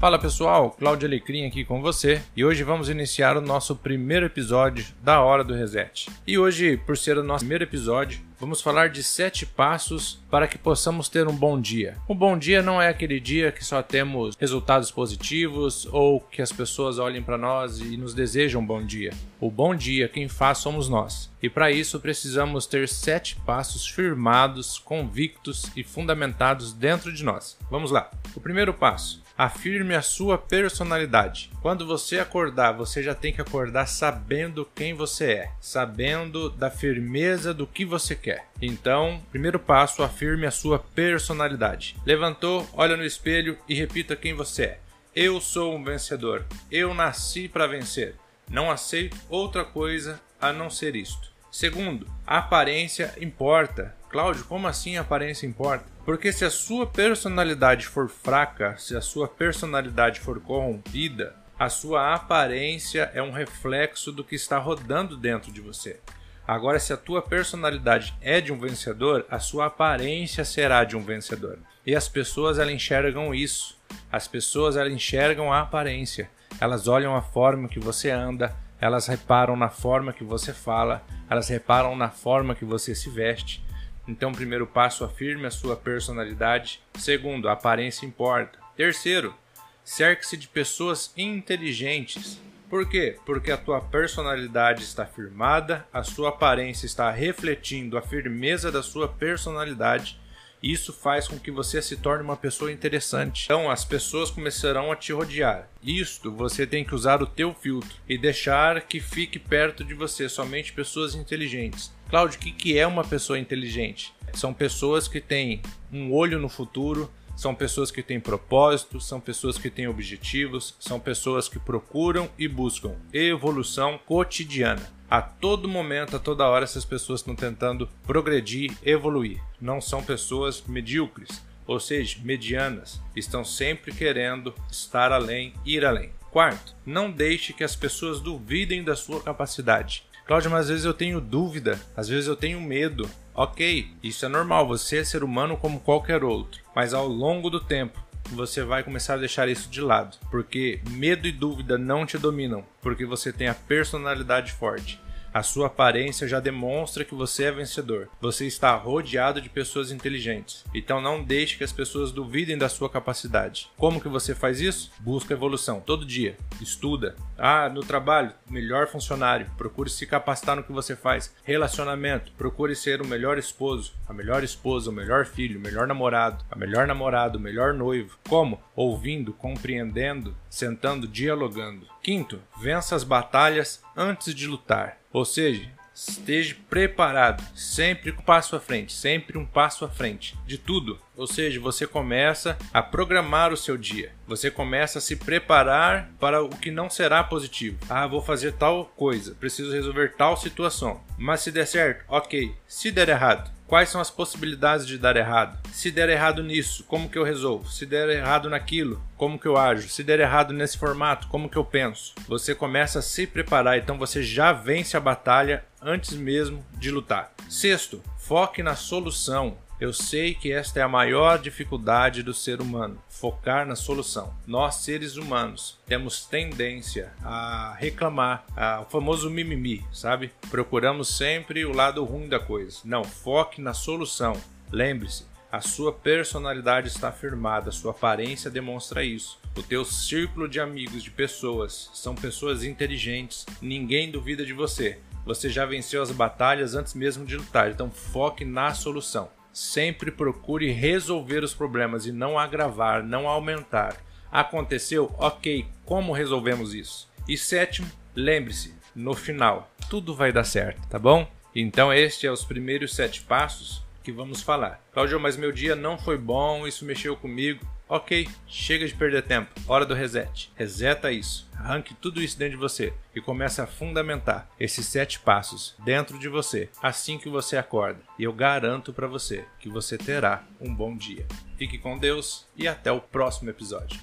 Fala pessoal, Cláudio Alecrim aqui com você e hoje vamos iniciar o nosso primeiro episódio da Hora do Reset. E hoje, por ser o nosso primeiro episódio, vamos falar de sete passos para que possamos ter um bom dia. Um bom dia não é aquele dia que só temos resultados positivos ou que as pessoas olhem para nós e nos desejam um bom dia. O bom dia quem faz somos nós. E para isso precisamos ter sete passos firmados, convictos e fundamentados dentro de nós. Vamos lá. O primeiro passo: Afirme a sua personalidade. Quando você acordar, você já tem que acordar sabendo quem você é, sabendo da firmeza do que você quer. Então, primeiro passo, afirme a sua personalidade. Levantou, olha no espelho e repita quem você é. Eu sou um vencedor. Eu nasci para vencer. Não aceito outra coisa a não ser isto. Segundo, a aparência importa. Cláudio, como assim a aparência importa? Porque se a sua personalidade for fraca, se a sua personalidade for corrompida, a sua aparência é um reflexo do que está rodando dentro de você. Agora, se a tua personalidade é de um vencedor, a sua aparência será de um vencedor. E as pessoas elas enxergam isso. As pessoas elas enxergam a aparência. Elas olham a forma que você anda, elas reparam na forma que você fala, elas reparam na forma que você se veste. Então, primeiro passo, afirme a sua personalidade. Segundo, a aparência importa. Terceiro, cerque-se de pessoas inteligentes. Por quê? Porque a tua personalidade está firmada, a sua aparência está refletindo a firmeza da sua personalidade isso faz com que você se torne uma pessoa interessante. Então as pessoas começarão a te rodear. Isto você tem que usar o teu filtro e deixar que fique perto de você somente pessoas inteligentes. Cláudio, o que, que é uma pessoa inteligente? São pessoas que têm um olho no futuro, são pessoas que têm propósito, são pessoas que têm objetivos, são pessoas que procuram e buscam evolução cotidiana. A todo momento, a toda hora, essas pessoas estão tentando progredir, evoluir. Não são pessoas medíocres, ou seja, medianas. Estão sempre querendo estar além, ir além. Quarto, não deixe que as pessoas duvidem da sua capacidade. Cláudio, mas às vezes eu tenho dúvida, às vezes eu tenho medo. Ok, isso é normal, você é ser humano como qualquer outro. Mas ao longo do tempo, você vai começar a deixar isso de lado, porque medo e dúvida não te dominam, porque você tem a personalidade forte. A sua aparência já demonstra que você é vencedor. Você está rodeado de pessoas inteligentes. Então não deixe que as pessoas duvidem da sua capacidade. Como que você faz isso? Busca evolução todo dia. Estuda. Ah, no trabalho, melhor funcionário. Procure se capacitar no que você faz. Relacionamento. Procure ser o melhor esposo, a melhor esposa, o melhor filho, o melhor namorado, a melhor namorada, o melhor noivo. Como? Ouvindo, compreendendo, sentando, dialogando. Quinto, vença as batalhas antes de lutar. Ou seja, esteja preparado, sempre um passo à frente, sempre um passo à frente de tudo. Ou seja, você começa a programar o seu dia. Você começa a se preparar para o que não será positivo. Ah, vou fazer tal coisa, preciso resolver tal situação. Mas se der certo, ok. Se der errado, Quais são as possibilidades de dar errado? Se der errado nisso, como que eu resolvo? Se der errado naquilo, como que eu ajo? Se der errado nesse formato, como que eu penso? Você começa a se preparar, então você já vence a batalha antes mesmo de lutar. Sexto, foque na solução. Eu sei que esta é a maior dificuldade do ser humano, focar na solução. Nós, seres humanos, temos tendência a reclamar, a, o famoso mimimi, sabe? Procuramos sempre o lado ruim da coisa. Não, foque na solução. Lembre-se, a sua personalidade está firmada, sua aparência demonstra isso. O teu círculo de amigos, de pessoas, são pessoas inteligentes, ninguém duvida de você. Você já venceu as batalhas antes mesmo de lutar, então foque na solução. Sempre procure resolver os problemas e não agravar, não aumentar. Aconteceu? Ok, como resolvemos isso? E sétimo, lembre-se, no final, tudo vai dar certo, tá bom? Então, este é os primeiros sete passos que vamos falar. Claudio, mas meu dia não foi bom, isso mexeu comigo. Ok, chega de perder tempo. Hora do reset. Reseta isso. Arranque tudo isso dentro de você e comece a fundamentar esses sete passos dentro de você assim que você acorda. E eu garanto para você que você terá um bom dia. Fique com Deus e até o próximo episódio.